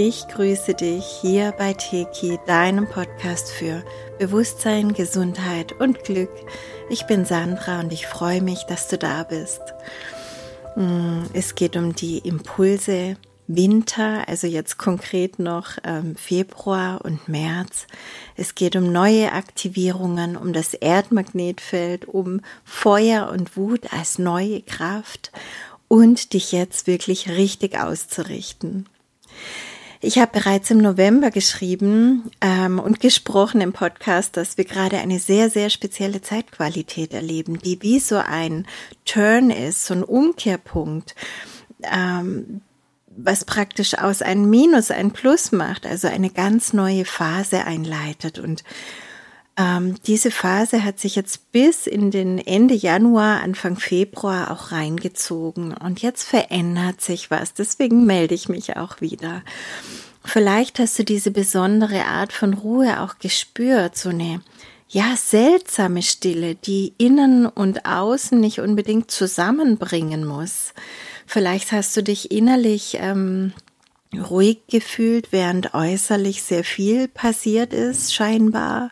Ich grüße dich hier bei Teki, deinem Podcast für Bewusstsein, Gesundheit und Glück. Ich bin Sandra und ich freue mich, dass du da bist. Mm, es geht um die Impulse Winter, also jetzt konkret noch ähm, Februar und März. Es geht um neue Aktivierungen, um das Erdmagnetfeld, um Feuer und Wut als neue Kraft und dich jetzt wirklich richtig auszurichten. Ich habe bereits im November geschrieben ähm, und gesprochen im Podcast, dass wir gerade eine sehr, sehr spezielle Zeitqualität erleben, die wie so ein Turn ist, so ein Umkehrpunkt, ähm, was praktisch aus einem Minus ein Plus macht, also eine ganz neue Phase einleitet. Und ähm, diese Phase hat sich jetzt bis in den Ende Januar, Anfang Februar auch reingezogen. Und jetzt verändert sich was. Deswegen melde ich mich auch wieder. Vielleicht hast du diese besondere Art von Ruhe auch gespürt, so eine ja seltsame Stille, die innen und außen nicht unbedingt zusammenbringen muss. Vielleicht hast du dich innerlich ähm, ruhig gefühlt, während äußerlich sehr viel passiert ist, scheinbar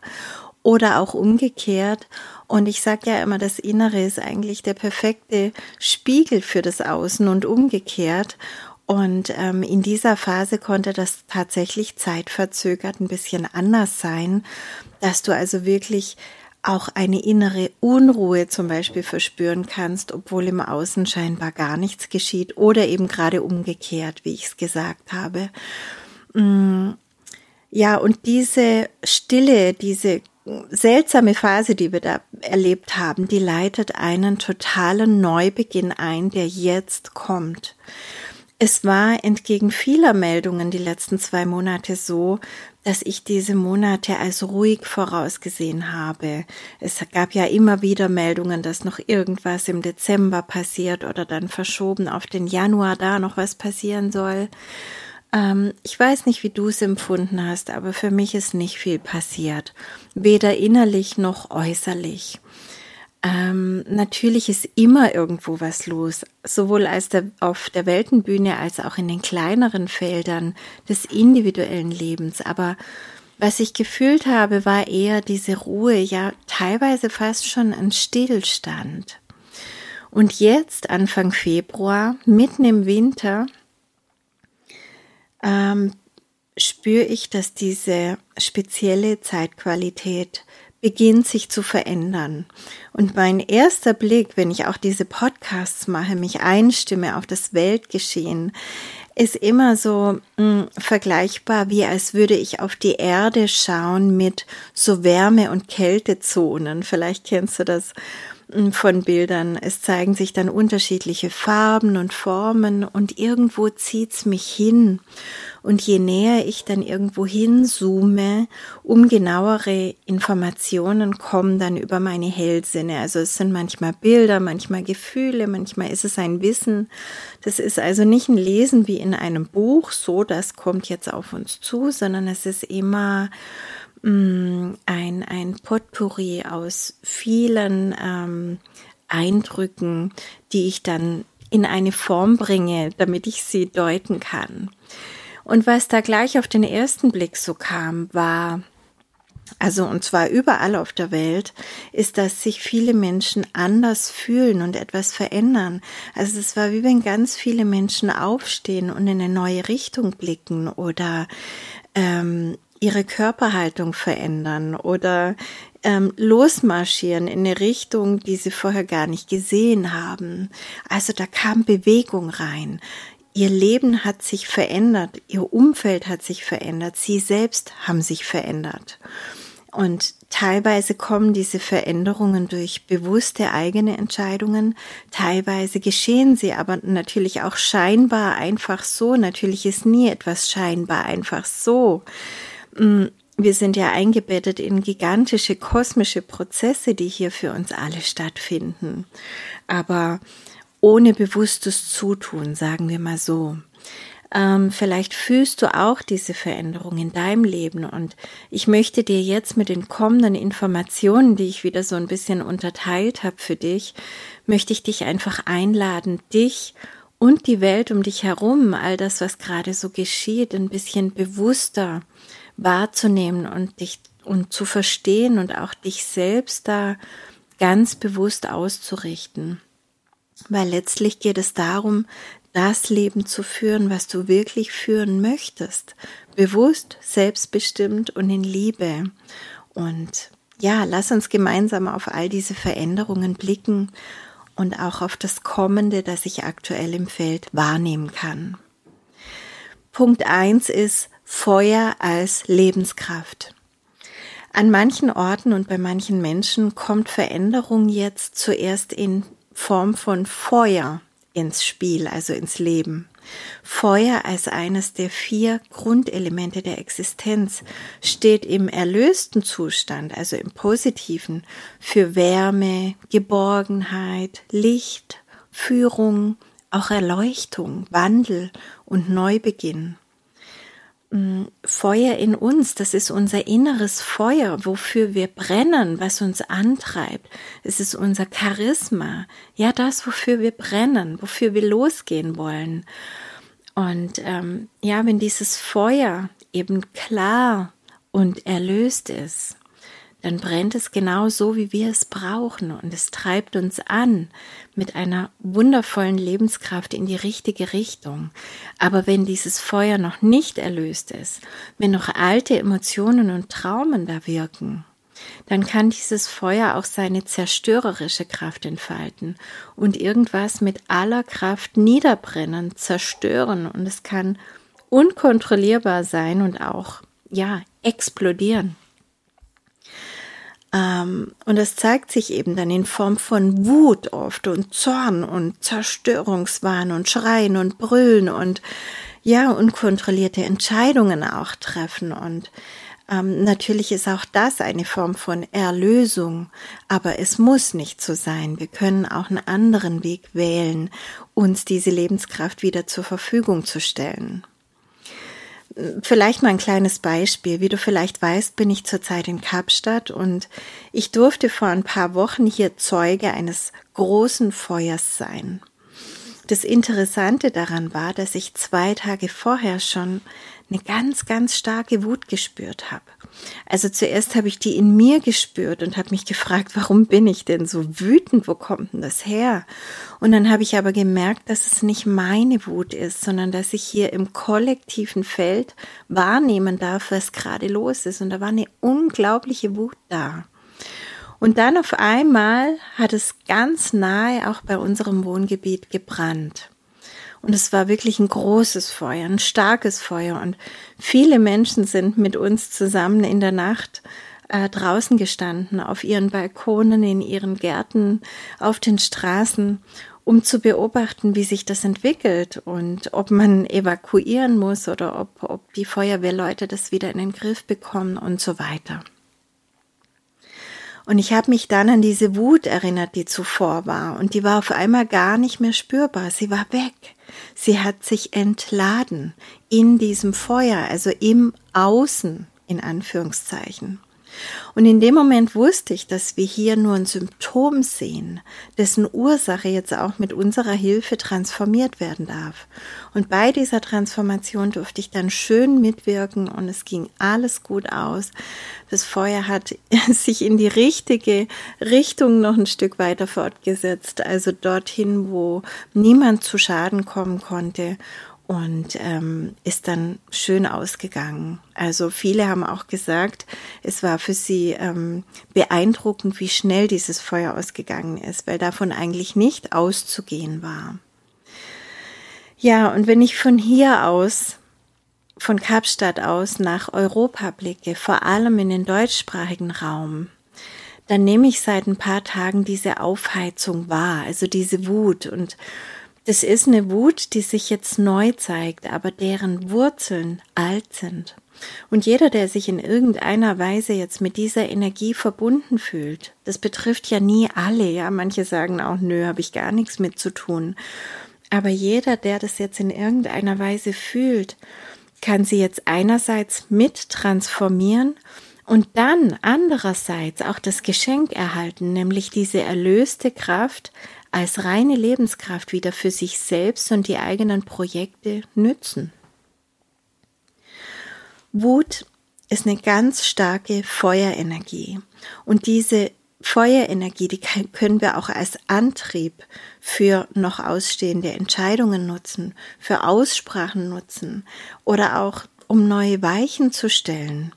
oder auch umgekehrt. Und ich sage ja immer, das Innere ist eigentlich der perfekte Spiegel für das Außen und umgekehrt. Und ähm, in dieser Phase konnte das tatsächlich zeitverzögert ein bisschen anders sein, dass du also wirklich auch eine innere Unruhe zum Beispiel verspüren kannst, obwohl im Außen scheinbar gar nichts geschieht oder eben gerade umgekehrt, wie ich es gesagt habe. Mm, ja, und diese Stille, diese seltsame Phase, die wir da erlebt haben, die leitet einen totalen Neubeginn ein, der jetzt kommt. Es war entgegen vieler Meldungen die letzten zwei Monate so, dass ich diese Monate als ruhig vorausgesehen habe. Es gab ja immer wieder Meldungen, dass noch irgendwas im Dezember passiert oder dann verschoben auf den Januar da noch was passieren soll. Ähm, ich weiß nicht, wie du es empfunden hast, aber für mich ist nicht viel passiert, weder innerlich noch äußerlich. Ähm, natürlich ist immer irgendwo was los, sowohl als der, auf der Weltenbühne als auch in den kleineren Feldern des individuellen Lebens. Aber was ich gefühlt habe, war eher diese Ruhe, ja teilweise fast schon ein Stillstand. Und jetzt, Anfang Februar, mitten im Winter, ähm, spüre ich, dass diese spezielle Zeitqualität beginnt sich zu verändern. Und mein erster Blick, wenn ich auch diese Podcasts mache, mich einstimme auf das Weltgeschehen, ist immer so mh, hm, vergleichbar, wie als würde ich auf die Erde schauen mit so Wärme- und Kältezonen. Vielleicht kennst du das von Bildern. Es zeigen sich dann unterschiedliche Farben und Formen und irgendwo zieht's mich hin. Und je näher ich dann irgendwo hinzoome, um genauere Informationen kommen dann über meine Hellsinne. Also es sind manchmal Bilder, manchmal Gefühle, manchmal ist es ein Wissen. Das ist also nicht ein Lesen wie in einem Buch, so das kommt jetzt auf uns zu, sondern es ist immer Mm, ein, ein Potpourri aus vielen ähm, Eindrücken, die ich dann in eine Form bringe, damit ich sie deuten kann. Und was da gleich auf den ersten Blick so kam, war, also und zwar überall auf der Welt, ist, dass sich viele Menschen anders fühlen und etwas verändern. Also es war wie wenn ganz viele Menschen aufstehen und in eine neue Richtung blicken oder ähm, ihre Körperhaltung verändern oder ähm, losmarschieren in eine Richtung, die sie vorher gar nicht gesehen haben. Also da kam Bewegung rein. Ihr Leben hat sich verändert, ihr Umfeld hat sich verändert, sie selbst haben sich verändert. Und teilweise kommen diese Veränderungen durch bewusste eigene Entscheidungen, teilweise geschehen sie aber natürlich auch scheinbar einfach so. Natürlich ist nie etwas scheinbar einfach so. Mm, wir sind ja eingebettet in gigantische kosmische Prozesse, die hier für uns alle stattfinden. Aber ohne bewusstes Zutun, sagen wir mal so. Ähm, vielleicht fühlst du auch diese Veränderung in deinem Leben und ich möchte dir jetzt mit den kommenden Informationen, die ich wieder so ein bisschen unterteilt habe für dich, möchte ich dich einfach einladen, dich und die Welt um dich herum, all das, was gerade so geschieht, ein bisschen bewusster wahrzunehmen und dich und zu verstehen und auch dich selbst da ganz bewusst auszurichten. Weil letztlich geht es darum, das Leben zu führen, was du wirklich führen möchtest. Bewusst, selbstbestimmt und in Liebe. Und ja, lass uns gemeinsam auf all diese Veränderungen blicken und auch auf das Kommende, das ich aktuell im Feld wahrnehmen kann. Punkt eins ist Feuer als Lebenskraft. An manchen Orten und bei manchen Menschen kommt Veränderung jetzt zuerst in Form von Feuer ins Spiel, also ins Leben. Feuer als eines der vier Grundelemente der Existenz steht im erlösten Zustand, also im positiven, für Wärme, Geborgenheit, Licht, Führung, auch Erleuchtung, Wandel und Neubeginn. Feuer in uns, das ist unser inneres Feuer, wofür wir brennen, was uns antreibt. Es ist unser Charisma, ja das, wofür wir brennen, wofür wir losgehen wollen. Und ähm, ja, wenn dieses Feuer eben klar und erlöst ist, dann brennt es genau so, wie wir es brauchen und es treibt uns an mit einer wundervollen Lebenskraft in die richtige Richtung. Aber wenn dieses Feuer noch nicht erlöst ist, wenn noch alte Emotionen und Traumen da wirken, dann kann dieses Feuer auch seine zerstörerische Kraft entfalten und irgendwas mit aller Kraft niederbrennen, zerstören und es kann unkontrollierbar sein und auch, ja, explodieren. Ähm, und es zeigt sich eben dann in Form von Wut oft und Zorn und Zerstörungswahn und Schreien und Brüllen und ja, unkontrollierte Entscheidungen auch treffen und ähm, natürlich ist auch das eine Form von Erlösung, aber es muss nicht so sein. Wir können auch einen anderen Weg wählen, uns diese Lebenskraft wieder zur Verfügung zu stellen. Vielleicht mal ein kleines Beispiel. Wie du vielleicht weißt, bin ich zurzeit in Kapstadt und ich durfte vor ein paar Wochen hier Zeuge eines großen Feuers sein. Das Interessante daran war, dass ich zwei Tage vorher schon eine ganz, ganz starke Wut gespürt habe. Also zuerst habe ich die in mir gespürt und habe mich gefragt, warum bin ich denn so wütend? Wo kommt denn das her? Und dann habe ich aber gemerkt, dass es nicht meine Wut ist, sondern dass ich hier im kollektiven Feld wahrnehmen darf, was gerade los ist. Und da war eine unglaubliche Wut da. Und dann auf einmal hat es ganz nahe auch bei unserem Wohngebiet gebrannt. Und es war wirklich ein großes Feuer, ein starkes Feuer. Und viele Menschen sind mit uns zusammen in der Nacht äh, draußen gestanden, auf ihren Balkonen, in ihren Gärten, auf den Straßen, um zu beobachten, wie sich das entwickelt und ob man evakuieren muss oder ob, ob die Feuerwehrleute das wieder in den Griff bekommen und so weiter. Und ich habe mich dann an diese Wut erinnert, die zuvor war. Und die war auf einmal gar nicht mehr spürbar. Sie war weg. Sie hat sich entladen in diesem Feuer, also im Außen in Anführungszeichen. Und in dem Moment wusste ich, dass wir hier nur ein Symptom sehen, dessen Ursache jetzt auch mit unserer Hilfe transformiert werden darf. Und bei dieser Transformation durfte ich dann schön mitwirken und es ging alles gut aus. Das Feuer hat sich in die richtige Richtung noch ein Stück weiter fortgesetzt, also dorthin, wo niemand zu Schaden kommen konnte und ähm, ist dann schön ausgegangen. Also viele haben auch gesagt, es war für sie ähm, beeindruckend, wie schnell dieses Feuer ausgegangen ist, weil davon eigentlich nicht auszugehen war. Ja, und wenn ich von hier aus, von Kapstadt aus nach Europa blicke, vor allem in den deutschsprachigen Raum, dann nehme ich seit ein paar Tagen diese Aufheizung wahr, also diese Wut und das ist eine Wut, die sich jetzt neu zeigt, aber deren Wurzeln alt sind. Und jeder, der sich in irgendeiner Weise jetzt mit dieser Energie verbunden fühlt, das betrifft ja nie alle, ja, manche sagen auch, nö, habe ich gar nichts mit zu tun. Aber jeder, der das jetzt in irgendeiner Weise fühlt, kann sie jetzt einerseits mit transformieren und dann andererseits auch das Geschenk erhalten, nämlich diese erlöste Kraft als reine Lebenskraft wieder für sich selbst und die eigenen Projekte nützen. Wut ist eine ganz starke Feuerenergie und diese Feuerenergie, die können wir auch als Antrieb für noch ausstehende Entscheidungen nutzen, für Aussprachen nutzen oder auch um neue Weichen zu stellen.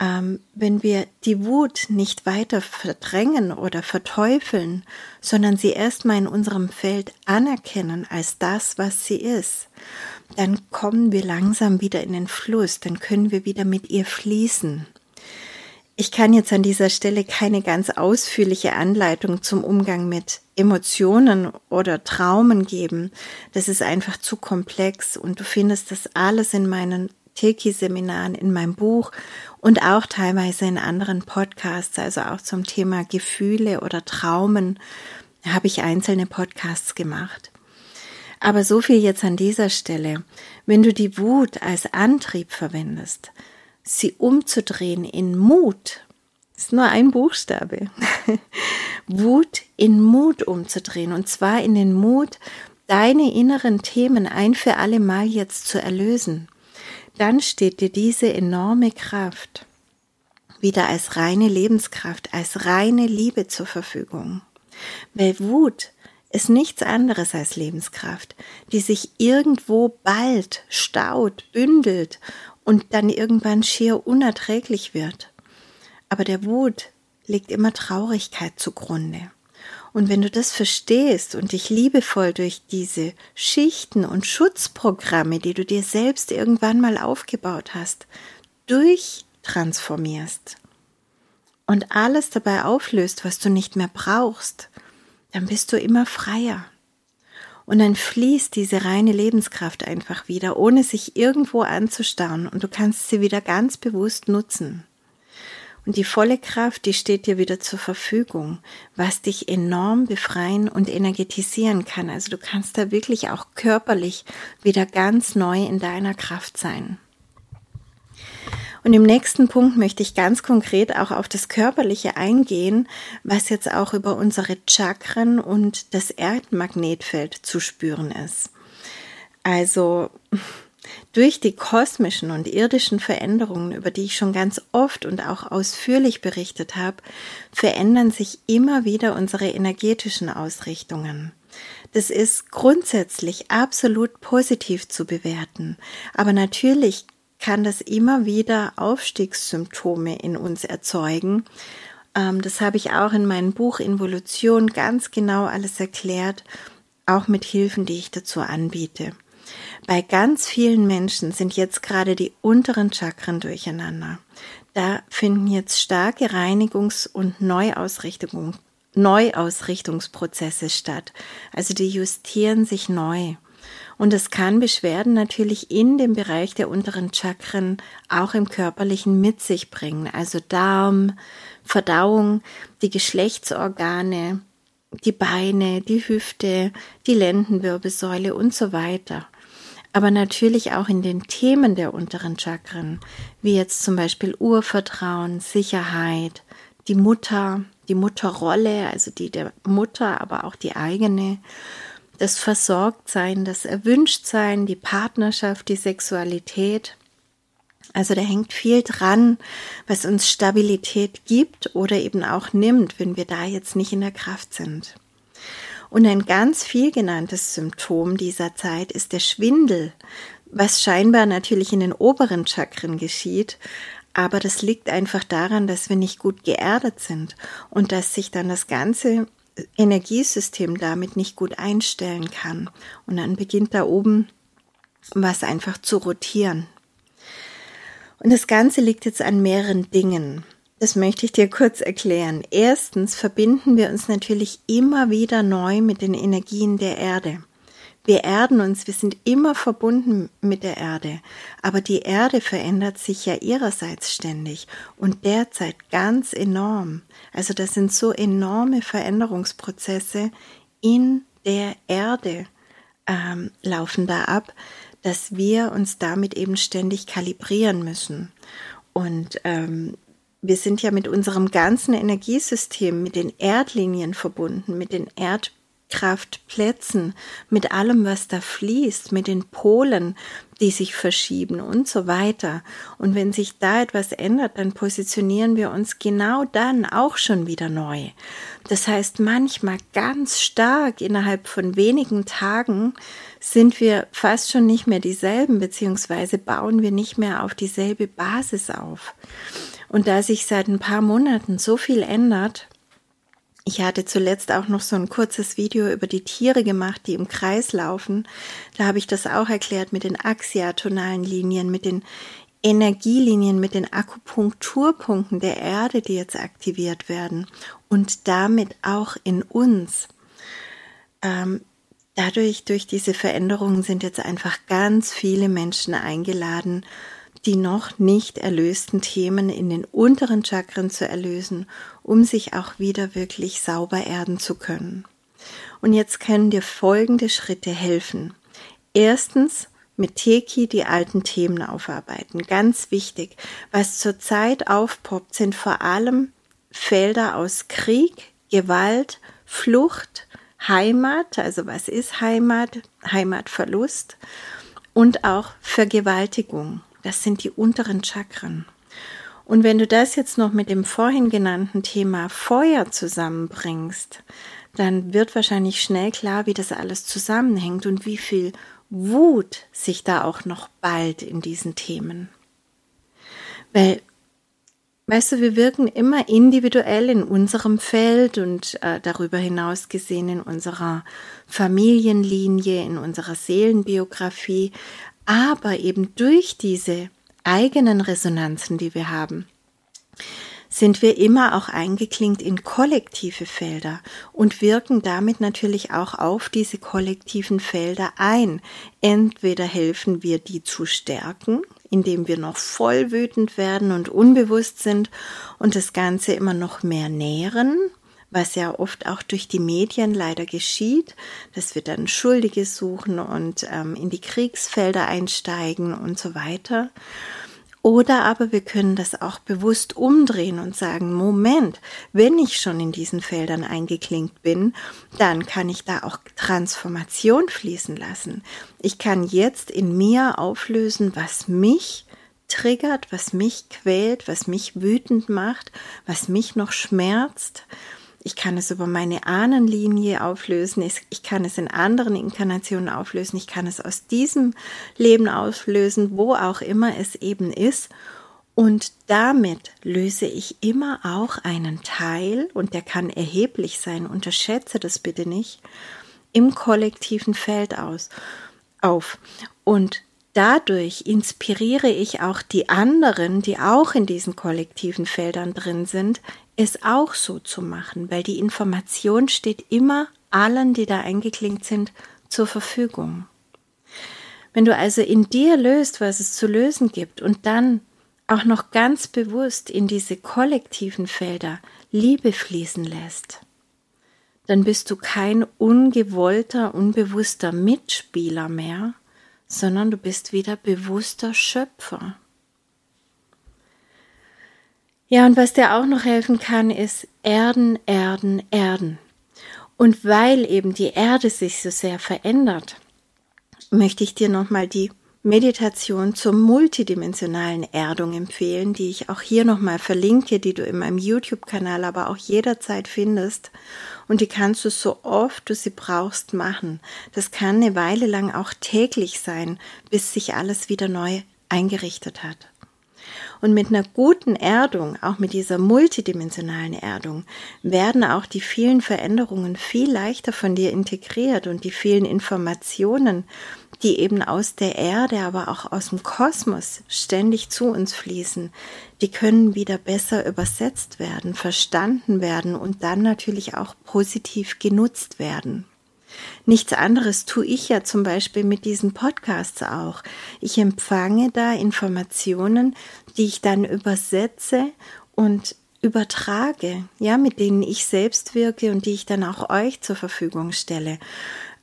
Ähm, wenn wir die Wut nicht weiter verdrängen oder verteufeln, sondern sie erstmal in unserem Feld anerkennen als das, was sie ist, dann kommen wir langsam wieder in den Fluss, dann können wir wieder mit ihr fließen. Ich kann jetzt an dieser Stelle keine ganz ausführliche Anleitung zum Umgang mit Emotionen oder Traumen geben. Das ist einfach zu komplex und du findest das alles in meinen Teki-Seminaren, in meinem Buch und auch teilweise in anderen Podcasts, also auch zum Thema Gefühle oder Traumen, habe ich einzelne Podcasts gemacht. Aber so viel jetzt an dieser Stelle. Wenn du die Wut als Antrieb verwendest, sie umzudrehen in Mut. ist nur ein Buchstabe. Wut in Mut umzudrehen. Und zwar in den Mut, deine inneren Themen ein für alle Mal jetzt zu erlösen. Dann steht dir diese enorme Kraft wieder als reine Lebenskraft, als reine Liebe zur Verfügung. Weil Wut ist nichts anderes als Lebenskraft, die sich irgendwo bald, staut, bündelt und dann irgendwann schier unerträglich wird. Aber der Wut liegt immer Traurigkeit zugrunde. Und wenn du das verstehst und dich liebevoll durch diese Schichten und Schutzprogramme, die du dir selbst irgendwann mal aufgebaut hast, durchtransformierst und alles dabei auflöst, was du nicht mehr brauchst, dann bist du immer freier. Und dann fließt diese reine Lebenskraft einfach wieder, ohne sich irgendwo anzustauen und du kannst sie wieder ganz bewusst nutzen. Und die volle Kraft, die steht dir wieder zur Verfügung, was dich enorm befreien und energetisieren kann. Also du kannst da wirklich auch körperlich wieder ganz neu in deiner Kraft sein. Und im nächsten Punkt möchte ich ganz konkret auch auf das Körperliche eingehen, was jetzt auch über unsere Chakren und das Erdmagnetfeld zu spüren ist. Also durch die kosmischen und irdischen Veränderungen, über die ich schon ganz oft und auch ausführlich berichtet habe, verändern sich immer wieder unsere energetischen Ausrichtungen. Das ist grundsätzlich absolut positiv zu bewerten, aber natürlich kann das immer wieder Aufstiegssymptome in uns erzeugen. Ähm, das habe ich auch in meinem Buch Involution ganz genau alles erklärt, auch mit Hilfen, die ich dazu anbiete. Bei ganz vielen Menschen sind jetzt gerade die unteren Chakren durcheinander. Da finden jetzt starke Reinigungs- und Neuausrichtung, Neuausrichtungsprozesse statt. Also die justieren sich neu. Und es kann Beschwerden natürlich in dem Bereich der unteren Chakren auch im körperlichen mit sich bringen. Also Darm, Verdauung, die Geschlechtsorgane, die Beine, die Hüfte, die Lendenwirbelsäule und so weiter. Aber natürlich auch in den Themen der unteren Chakren, wie jetzt zum Beispiel Urvertrauen, Sicherheit, die Mutter, die Mutterrolle, also die der Mutter, aber auch die eigene das Versorgtsein, das Erwünschtsein, die Partnerschaft, die Sexualität. Also da hängt viel dran, was uns Stabilität gibt oder eben auch nimmt, wenn wir da jetzt nicht in der Kraft sind. Und ein ganz viel genanntes Symptom dieser Zeit ist der Schwindel, was scheinbar natürlich in den oberen Chakren geschieht, aber das liegt einfach daran, dass wir nicht gut geerdet sind und dass sich dann das ganze Energiesystem damit nicht gut einstellen kann. Und dann beginnt da oben was einfach zu rotieren. Und das Ganze liegt jetzt an mehreren Dingen. Das möchte ich dir kurz erklären. Erstens verbinden wir uns natürlich immer wieder neu mit den Energien der Erde. Wir erden uns, wir sind immer verbunden mit der Erde, aber die Erde verändert sich ja ihrerseits ständig und derzeit ganz enorm. Also das sind so enorme Veränderungsprozesse in der Erde ähm, laufen da ab, dass wir uns damit eben ständig kalibrieren müssen. Und ähm, wir sind ja mit unserem ganzen Energiesystem, mit den Erdlinien verbunden, mit den Erd Kraftplätzen, mit allem, was da fließt, mit den Polen, die sich verschieben und so weiter. Und wenn sich da etwas ändert, dann positionieren wir uns genau dann auch schon wieder neu. Das heißt, manchmal ganz stark innerhalb von wenigen Tagen sind wir fast schon nicht mehr dieselben, beziehungsweise bauen wir nicht mehr auf dieselbe Basis auf. Und da sich seit ein paar Monaten so viel ändert, ich hatte zuletzt auch noch so ein kurzes Video über die Tiere gemacht, die im Kreis laufen. Da habe ich das auch erklärt mit den axiatonalen Linien, mit den Energielinien, mit den Akupunkturpunkten der Erde, die jetzt aktiviert werden und damit auch in uns. Ähm, dadurch, durch diese Veränderungen sind jetzt einfach ganz viele Menschen eingeladen, die noch nicht erlösten Themen in den unteren Chakren zu erlösen, um sich auch wieder wirklich sauber erden zu können. Und jetzt können dir folgende Schritte helfen. Erstens, mit Teki die alten Themen aufarbeiten. Ganz wichtig. Was zurzeit aufpoppt, sind vor allem Felder aus Krieg, Gewalt, Flucht, Heimat, also was ist Heimat, Heimatverlust und auch Vergewaltigung. Das sind die unteren Chakren. Und wenn du das jetzt noch mit dem vorhin genannten Thema Feuer zusammenbringst, dann wird wahrscheinlich schnell klar, wie das alles zusammenhängt und wie viel Wut sich da auch noch bald in diesen Themen. Weil, weißt du, wir wirken immer individuell in unserem Feld und äh, darüber hinaus gesehen in unserer Familienlinie, in unserer Seelenbiografie, aber eben durch diese eigenen Resonanzen, die wir haben, sind wir immer auch eingeklinkt in kollektive Felder und wirken damit natürlich auch auf diese kollektiven Felder ein. Entweder helfen wir die zu stärken, indem wir noch voll wütend werden und unbewusst sind und das Ganze immer noch mehr nähren, was ja oft auch durch die Medien leider geschieht, dass wir dann Schuldige suchen und ähm, in die Kriegsfelder einsteigen und so weiter. Oder aber wir können das auch bewusst umdrehen und sagen, Moment, wenn ich schon in diesen Feldern eingeklinkt bin, dann kann ich da auch Transformation fließen lassen. Ich kann jetzt in mir auflösen, was mich triggert, was mich quält, was mich wütend macht, was mich noch schmerzt ich kann es über meine Ahnenlinie auflösen, ich kann es in anderen Inkarnationen auflösen, ich kann es aus diesem Leben auflösen, wo auch immer es eben ist. Und damit löse ich immer auch einen Teil, und der kann erheblich sein, unterschätze das bitte nicht, im kollektiven Feld aus, auf. Und dadurch inspiriere ich auch die anderen, die auch in diesen kollektiven Feldern drin sind, es auch so zu machen, weil die Information steht immer allen, die da eingeklinkt sind, zur Verfügung. Wenn du also in dir löst, was es zu lösen gibt und dann auch noch ganz bewusst in diese kollektiven Felder Liebe fließen lässt, dann bist du kein ungewollter, unbewusster Mitspieler mehr, sondern du bist wieder bewusster Schöpfer. Ja, und was dir auch noch helfen kann, ist Erden, Erden, Erden. Und weil eben die Erde sich so sehr verändert, möchte ich dir nochmal die Meditation zur multidimensionalen Erdung empfehlen, die ich auch hier nochmal verlinke, die du in meinem YouTube-Kanal aber auch jederzeit findest. Und die kannst du so oft du sie brauchst machen. Das kann eine Weile lang auch täglich sein, bis sich alles wieder neu eingerichtet hat. Und mit einer guten Erdung, auch mit dieser multidimensionalen Erdung, werden auch die vielen Veränderungen viel leichter von dir integriert und die vielen Informationen, die eben aus der Erde, aber auch aus dem Kosmos ständig zu uns fließen, die können wieder besser übersetzt werden, verstanden werden und dann natürlich auch positiv genutzt werden. Nichts anderes tue ich ja zum Beispiel mit diesen Podcasts auch. Ich empfange da Informationen, die ich dann übersetze und übertrage, ja, mit denen ich selbst wirke und die ich dann auch euch zur Verfügung stelle.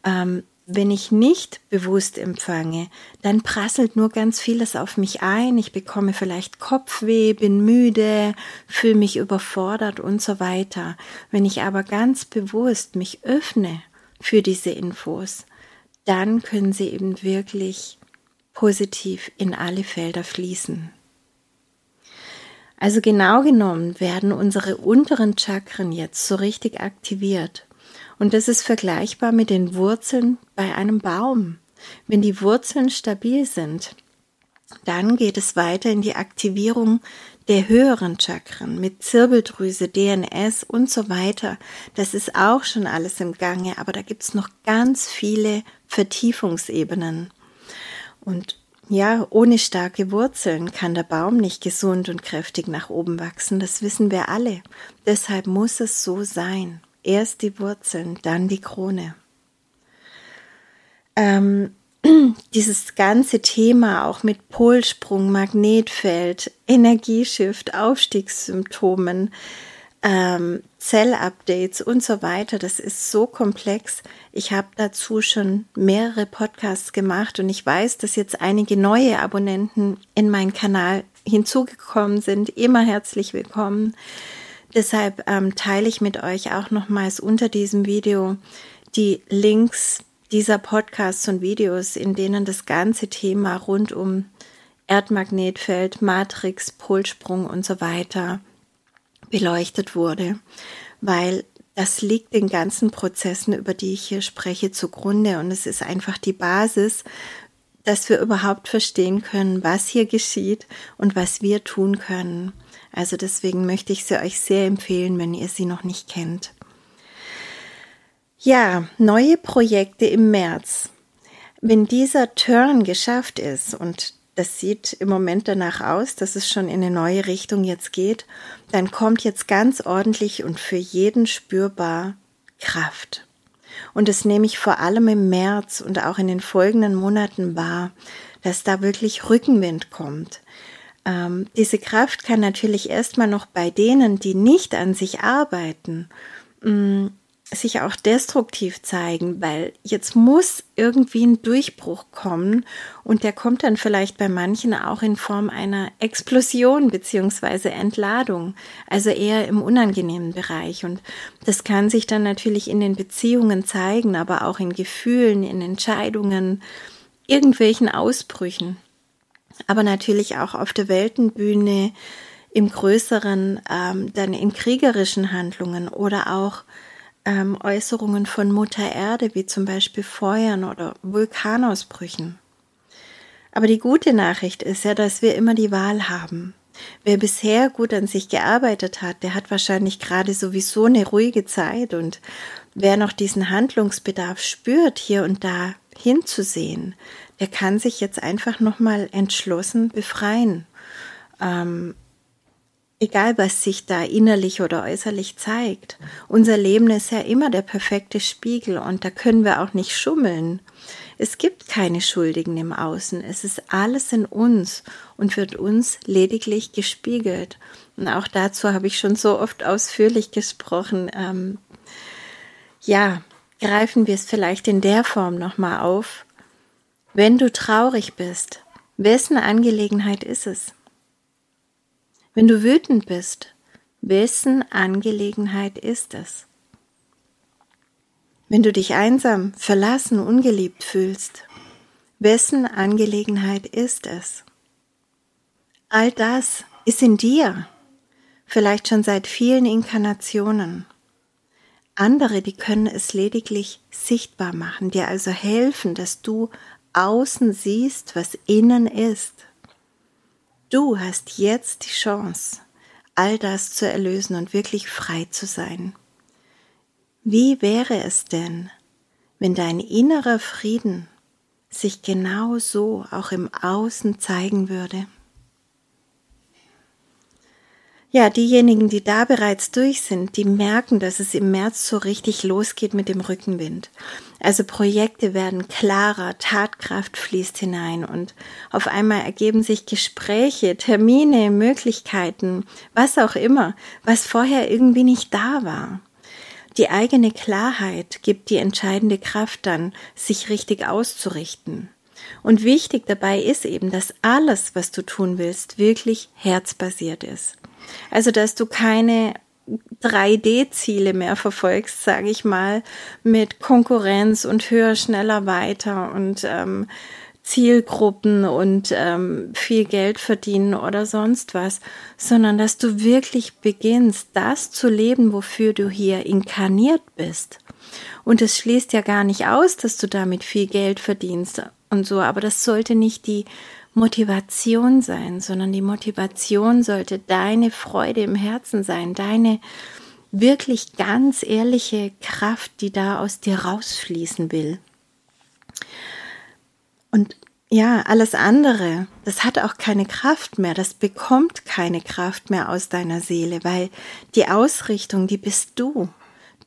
Ähm, wenn ich nicht bewusst empfange, dann prasselt nur ganz vieles auf mich ein. Ich bekomme vielleicht Kopfweh, bin müde, fühle mich überfordert und so weiter. Wenn ich aber ganz bewusst mich öffne für diese Infos, dann können sie eben wirklich positiv in alle Felder fließen. Also genau genommen werden unsere unteren Chakren jetzt so richtig aktiviert. Und das ist vergleichbar mit den Wurzeln bei einem Baum. Wenn die Wurzeln stabil sind, dann geht es weiter in die Aktivierung der höheren Chakren mit Zirbeldrüse, DNS und so weiter. Das ist auch schon alles im Gange, aber da gibt es noch ganz viele Vertiefungsebenen. Und ja, ohne starke Wurzeln kann der Baum nicht gesund und kräftig nach oben wachsen, das wissen wir alle. Deshalb muss es so sein. Erst die Wurzeln, dann die Krone. Ähm, dieses ganze Thema auch mit Polsprung, Magnetfeld, Energieshift, Aufstiegssymptomen, ähm, Zellupdates und so weiter, das ist so komplex. Ich habe dazu schon mehrere Podcasts gemacht und ich weiß, dass jetzt einige neue Abonnenten in meinen Kanal hinzugekommen sind. Immer herzlich willkommen. Deshalb ähm, teile ich mit euch auch nochmals unter diesem Video die Links dieser Podcasts und Videos, in denen das ganze Thema rund um Erdmagnetfeld, Matrix, Polsprung und so weiter beleuchtet wurde, weil das liegt den ganzen Prozessen, über die ich hier spreche, zugrunde und es ist einfach die Basis, dass wir überhaupt verstehen können, was hier geschieht und was wir tun können. Also deswegen möchte ich sie euch sehr empfehlen, wenn ihr sie noch nicht kennt. Ja, neue Projekte im März. Wenn dieser Turn geschafft ist, und das sieht im Moment danach aus, dass es schon in eine neue Richtung jetzt geht, dann kommt jetzt ganz ordentlich und für jeden spürbar Kraft. Und das nehme ich vor allem im März und auch in den folgenden Monaten wahr, dass da wirklich Rückenwind kommt. Ähm, diese Kraft kann natürlich erstmal noch bei denen, die nicht an sich arbeiten, mh, mm, sich auch destruktiv zeigen, weil jetzt muss irgendwie ein Durchbruch kommen und der kommt dann vielleicht bei manchen auch in Form einer Explosion beziehungsweise Entladung, also eher im unangenehmen Bereich. Und das kann sich dann natürlich in den Beziehungen zeigen, aber auch in Gefühlen, in Entscheidungen, irgendwelchen Ausbrüchen, aber natürlich auch auf der Weltenbühne, im größeren, ähm, dann in kriegerischen Handlungen oder auch ähm, Äußerungen von Mutter Erde, wie zum Beispiel Feuern oder Vulkanausbrüchen. Aber die gute Nachricht ist ja, dass wir immer die Wahl haben. Wer bisher gut an sich gearbeitet hat, der hat wahrscheinlich gerade sowieso eine ruhige Zeit und wer noch diesen Handlungsbedarf spürt, hier und da hinzusehen, der kann sich jetzt einfach nochmal entschlossen befreien. Ähm, egal was sich da innerlich oder äußerlich zeigt. Unser Leben ist ja immer der perfekte Spiegel und da können wir auch nicht schummeln. Es gibt keine Schuldigen im Außen, es ist alles in uns und wird uns lediglich gespiegelt. Und auch dazu habe ich schon so oft ausführlich gesprochen. Ähm, ja, greifen wir es vielleicht in der Form nochmal auf. Wenn du traurig bist, wessen Angelegenheit ist es? Wenn du wütend bist, wessen Angelegenheit ist es? Wenn du dich einsam, verlassen, ungeliebt fühlst, wessen Angelegenheit ist es? All das ist in dir, vielleicht schon seit vielen Inkarnationen. Andere, die können es lediglich sichtbar machen, dir also helfen, dass du außen siehst, was innen ist. Du hast jetzt die Chance, all das zu erlösen und wirklich frei zu sein. Wie wäre es denn, wenn dein innerer Frieden sich genau so auch im Außen zeigen würde? Ja, diejenigen, die da bereits durch sind, die merken, dass es im März so richtig losgeht mit dem Rückenwind. Also Projekte werden klarer, Tatkraft fließt hinein und auf einmal ergeben sich Gespräche, Termine, Möglichkeiten, was auch immer, was vorher irgendwie nicht da war. Die eigene Klarheit gibt die entscheidende Kraft dann, sich richtig auszurichten. Und wichtig dabei ist eben, dass alles, was du tun willst, wirklich herzbasiert ist. Also, dass du keine 3D-Ziele mehr verfolgst, sage ich mal, mit Konkurrenz und höher, schneller, weiter und ähm, Zielgruppen und ähm, viel Geld verdienen oder sonst was, sondern dass du wirklich beginnst, das zu leben, wofür du hier inkarniert bist. Und es schließt ja gar nicht aus, dass du damit viel Geld verdienst und so, aber das sollte nicht die Motivation sein, sondern die Motivation sollte deine Freude im Herzen sein, deine wirklich ganz ehrliche Kraft, die da aus dir rausfließen will. Und ja, alles andere, das hat auch keine Kraft mehr, das bekommt keine Kraft mehr aus deiner Seele, weil die Ausrichtung, die bist du.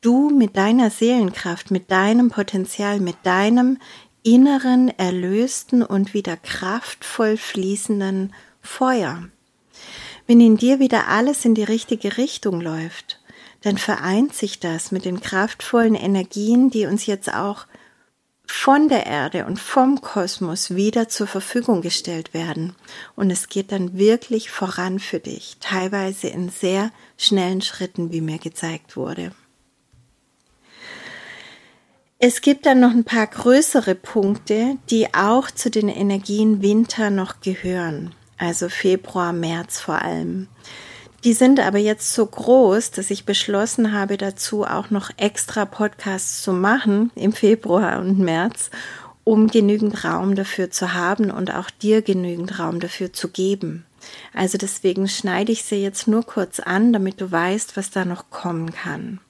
Du mit deiner Seelenkraft, mit deinem Potenzial, mit deinem inneren, erlösten und wieder kraftvoll fließenden Feuer. Wenn in dir wieder alles in die richtige Richtung läuft, dann vereint sich das mit den kraftvollen Energien, die uns jetzt auch von der Erde und vom Kosmos wieder zur Verfügung gestellt werden. Und es geht dann wirklich voran für dich, teilweise in sehr schnellen Schritten, wie mir gezeigt wurde. Es gibt dann noch ein paar größere Punkte, die auch zu den Energien Winter noch gehören, also Februar, März vor allem. Die sind aber jetzt so groß, dass ich beschlossen habe, dazu auch noch extra Podcasts zu machen im Februar und März, um genügend Raum dafür zu haben und auch dir genügend Raum dafür zu geben. Also deswegen schneide ich sie jetzt nur kurz an, damit du weißt, was da noch kommen kann.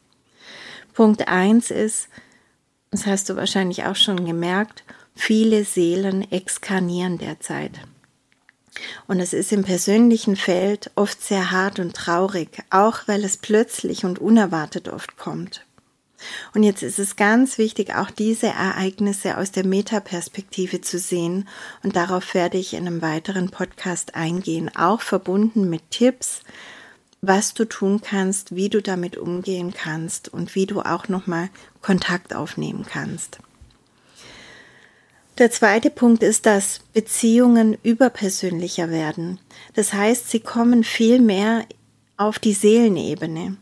Punkt eins ist, das hast du wahrscheinlich auch schon gemerkt, viele Seelen exkarnieren derzeit. Und es ist im persönlichen Feld oft sehr hart und traurig, auch weil es plötzlich und unerwartet oft kommt. Und jetzt ist es ganz wichtig, auch diese Ereignisse aus der Metaperspektive zu sehen. Und darauf werde ich in einem weiteren Podcast eingehen, auch verbunden mit Tipps, was du tun kannst, wie du damit umgehen kannst und wie du auch nochmal Kontakt aufnehmen kannst. Der zweite Punkt ist, dass Beziehungen überpersönlicher werden. Das heißt, sie kommen viel mehr auf die Seelenebene.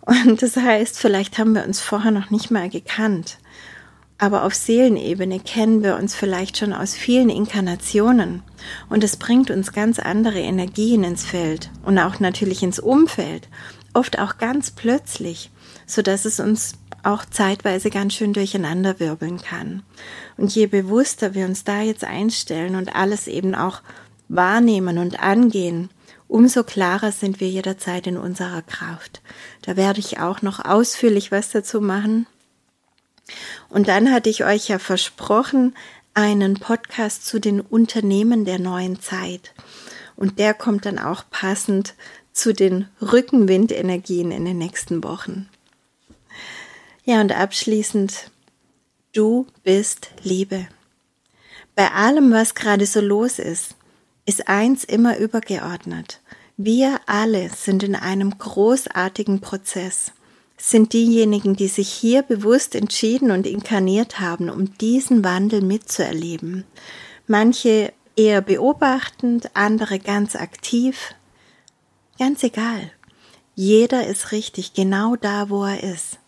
Und das heißt, vielleicht haben wir uns vorher noch nicht mal gekannt aber auf Seelenebene kennen wir uns vielleicht schon aus vielen Inkarnationen und es bringt uns ganz andere Energien ins Feld und auch natürlich ins Umfeld, oft auch ganz plötzlich, so dass es uns auch zeitweise ganz schön durcheinander wirbeln kann. Und je bewusster wir uns da jetzt einstellen und alles eben auch wahrnehmen und angehen, umso klarer sind wir jederzeit in unserer Kraft. Da werde ich auch noch ausführlich was dazu machen. Und dann hatte ich euch ja versprochen, einen Podcast zu den Unternehmen der neuen Zeit. Und der kommt dann auch passend zu den Rückenwindenergien in den nächsten Wochen. Ja, und abschließend, du bist Liebe. Bei allem, was gerade so los ist, ist eins immer übergeordnet. Wir alle sind in einem großartigen Prozess sind diejenigen, die sich hier bewusst entschieden und inkarniert haben, um diesen Wandel mitzuerleben. Manche eher beobachtend, andere ganz aktiv. Ganz egal. Jeder ist richtig, genau da, wo er ist.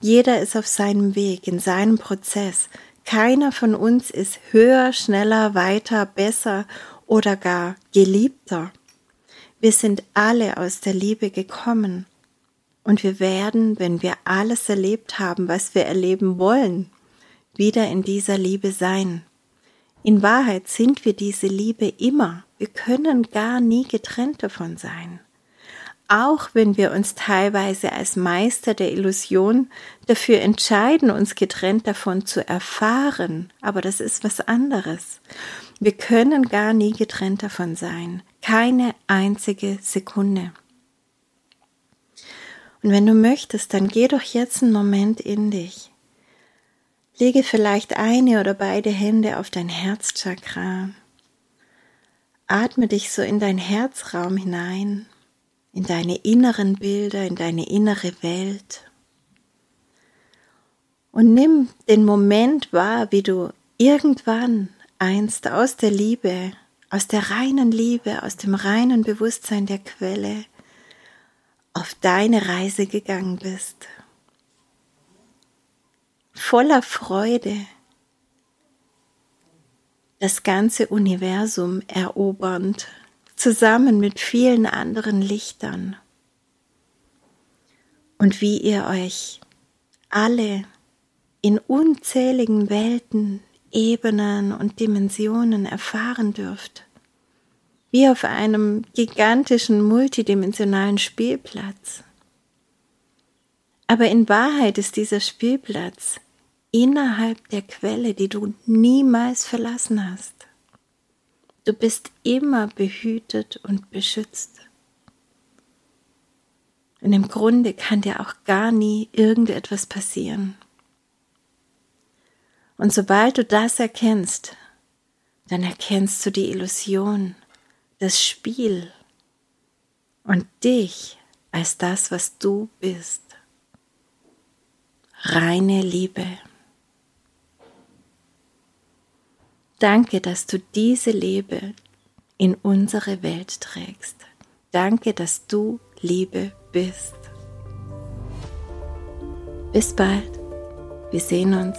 Jeder ist auf seinem Weg, in seinem Prozess. Keiner von uns ist höher, schneller, weiter, besser oder gar geliebter. Wir sind alle aus der Liebe gekommen und wir werden, wenn wir alles erlebt haben, was wir erleben wollen, wieder in dieser Liebe sein. In Wahrheit sind wir diese Liebe immer. Wir können gar nie getrennt davon sein. Auch wenn wir uns teilweise als Meister der Illusion dafür entscheiden, uns getrennt davon zu erfahren, aber das ist was anderes. Wir können gar nie getrennt davon sein. Keine einzige Sekunde. Und wenn du möchtest, dann geh doch jetzt einen Moment in dich. Lege vielleicht eine oder beide Hände auf dein Herzchakra. Atme dich so in dein Herzraum hinein, in deine inneren Bilder, in deine innere Welt. Und nimm den Moment wahr, wie du irgendwann einst aus der Liebe, aus der reinen Liebe, aus dem reinen Bewusstsein der Quelle auf deine Reise gegangen bist. Voller Freude das ganze Universum erobernd, zusammen mit vielen anderen Lichtern. Und wie ihr euch alle in unzähligen Welten, Ebenen und Dimensionen erfahren dürft, wie auf einem gigantischen multidimensionalen Spielplatz. Aber in Wahrheit ist dieser Spielplatz innerhalb der Quelle, die du niemals verlassen hast. Du bist immer behütet und beschützt. Und im Grunde kann dir auch gar nie irgendetwas passieren. Und sobald du das erkennst, dann erkennst du die Illusion, das Spiel und dich als das, was du bist. Reine Liebe. Danke, dass du diese Liebe in unsere Welt trägst. Danke, dass du Liebe bist. Bis bald. Wir sehen uns.